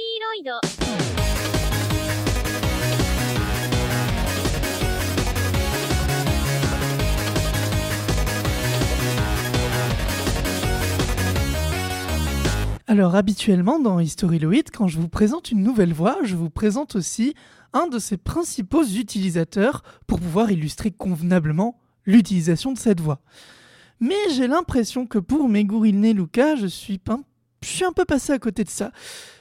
リロイド。Alors habituellement dans Historyloid, quand je vous présente une nouvelle voix, je vous présente aussi un de ses principaux utilisateurs pour pouvoir illustrer convenablement l'utilisation de cette voix. Mais j'ai l'impression que pour Megurine Luca, je suis, un, je suis un peu passé à côté de ça.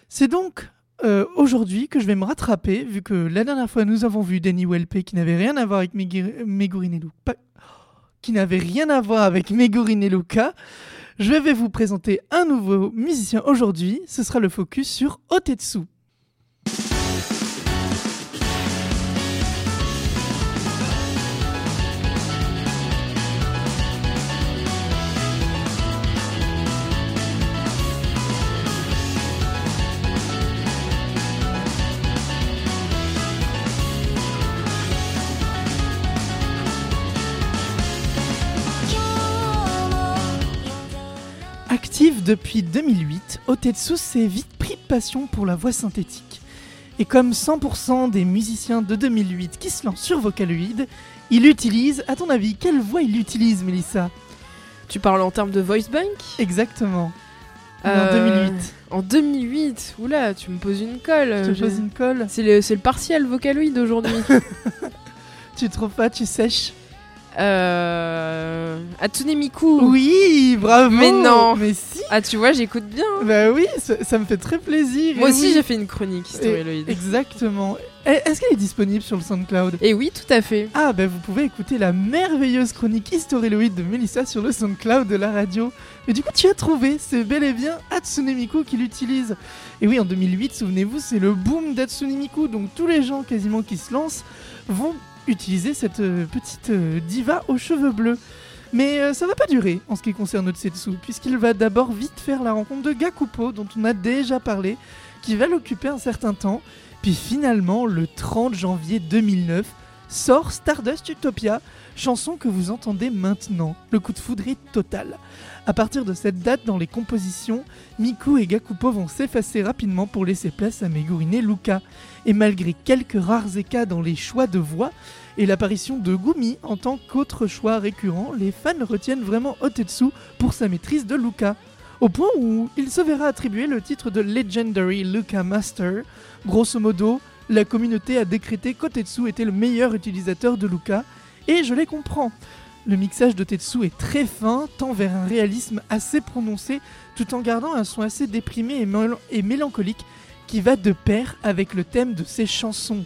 C'est donc euh, aujourd'hui que je vais me rattraper, vu que la dernière fois nous avons vu Danny Welpe qui n'avait rien à voir avec Megurine Luca. Qui n'avait rien à voir avec. Je vais vous présenter un nouveau musicien aujourd'hui. Ce sera le focus sur Otetsu. Depuis 2008, Otetsu s'est vite pris de passion pour la voix synthétique. Et comme 100% des musiciens de 2008 qui se lancent sur Vocaloid, il utilise, à ton avis, quelle voix il utilise, Melissa Tu parles en termes de voice bank? Exactement. en 2008. En 2008 Oula, tu me poses une colle. Tu me poses une colle C'est le, le partiel Vocaloid aujourd'hui. tu trouves pas, tu sèches? Euh... Hatsune Miku. Oui, bravo. Mais non. Mais si. Ah, tu vois, j'écoute bien. Bah oui, ça, me fait très plaisir. Moi aussi, j'ai fait une chronique Storyloid. Exactement. Est-ce qu'elle est disponible sur le SoundCloud? Et oui, tout à fait. Ah, bah vous pouvez écouter la merveilleuse chronique Historyloid de Melissa sur le SoundCloud de la radio. Et du coup, tu as trouvé, c'est bel et bien Hatsune Miku qui l'utilise. Et oui, en 2008, souvenez-vous, c'est le boom d'Hatsune Miku. Donc tous les gens quasiment qui se lancent vont utiliser cette euh, petite euh, diva aux cheveux bleus. Mais euh, ça va pas durer en ce qui concerne Otsetsu, puisqu'il va d'abord vite faire la rencontre de Gakupo, dont on a déjà parlé, qui va l'occuper un certain temps. Puis finalement, le 30 janvier 2009, sort Stardust Utopia, chanson que vous entendez maintenant. Le coup de foudre total. À partir de cette date, dans les compositions, Miku et Gakupo vont s'effacer rapidement pour laisser place à Megurine Luka. Et malgré quelques rares écarts dans les choix de voix et l'apparition de Gumi en tant qu'autre choix récurrent, les fans retiennent vraiment Otetsu pour sa maîtrise de Luka. Au point où il se verra attribuer le titre de Legendary Luka Master. Grosso modo, la communauté a décrété qu'Otetsu était le meilleur utilisateur de Luka, et je les comprends. Le mixage de Tetsu est très fin, tend vers un réalisme assez prononcé, tout en gardant un son assez déprimé et, mélancolique qui va de pair avec le thème de ses chansons.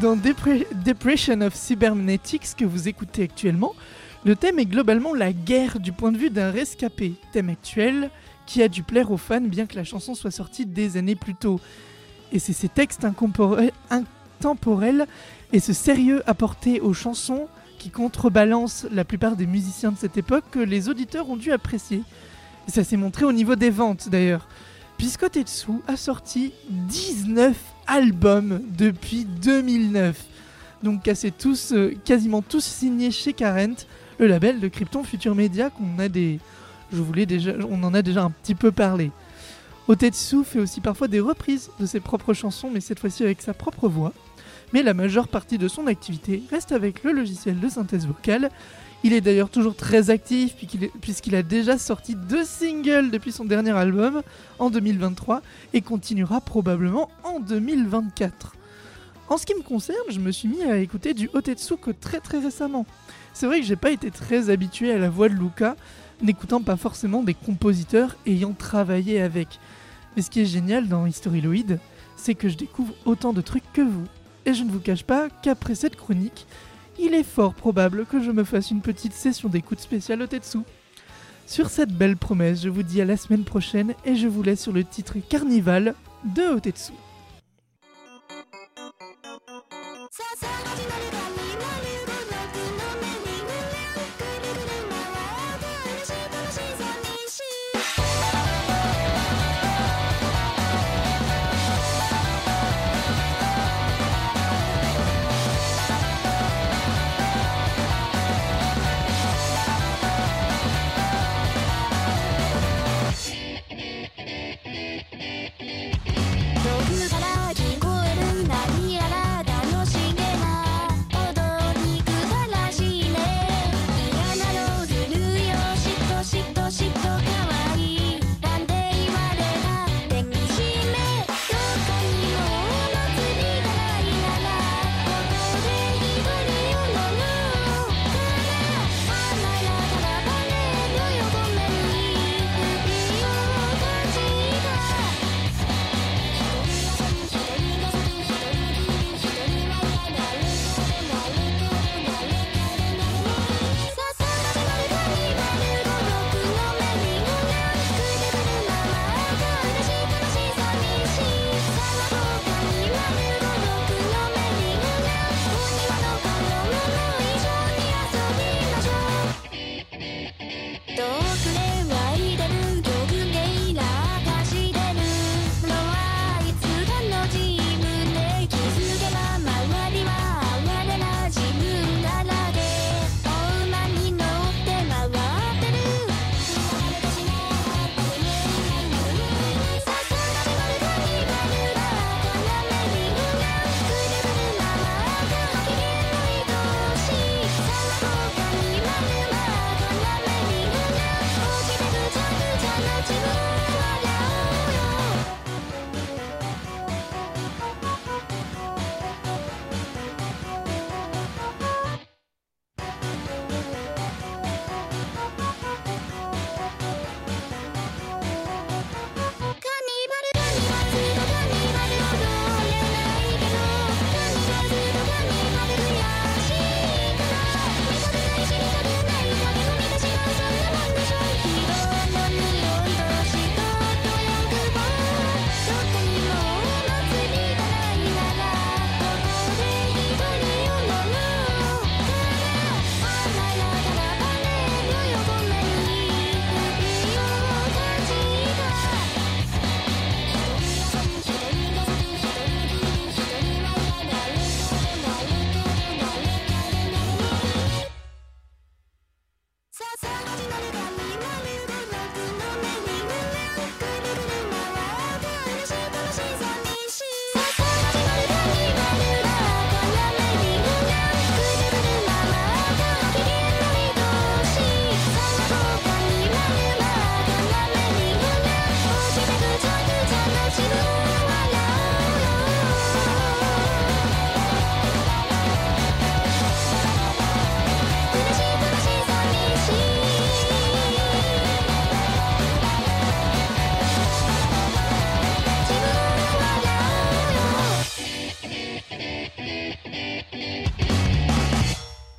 Dans Depression of Cybernetics que vous écoutez actuellement, le thème est globalement la guerre du point de vue d'un rescapé, thème actuel qui a dû plaire aux fans bien que la chanson soit sortie des années plus tôt. Et c'est ces textes intemporels et ce sérieux apporté aux chansons qui contrebalancent la plupart des musiciens de cette époque que les auditeurs ont dû apprécier. Ça s'est montré au niveau des ventes d'ailleurs, puisque Tetsu a sorti 19 album depuis 2009. Donc tous, euh, quasiment tous signés chez Carent, le label de Krypton Future Media qu'on a des, déjà, on en a déjà un petit peu parlé. Otetsu fait aussi parfois des reprises de ses propres chansons, mais cette fois-ci avec sa propre voix. Mais la majeure partie de son activité reste avec le logiciel de synthèse vocale. Il est d'ailleurs toujours très actif puisqu'il a déjà sorti deux singles depuis son dernier album en 2023 et continuera probablement en 2024. En ce qui me concerne, je me suis mis à écouter du Otetsu que très très récemment. C'est vrai que j'ai pas été très habitué à la voix de Luca, n'écoutant pas forcément des compositeurs ayant travaillé avec. Mais ce qui est génial dans Historyloid, c'est que je découvre autant de trucs que vous. Et je ne vous cache pas qu'après cette chronique, il est fort probable que je me fasse une petite session d'écoute spéciale Otetsu. Sur cette belle promesse, je vous dis à la semaine prochaine et je vous laisse sur le titre Carnival de Otetsu.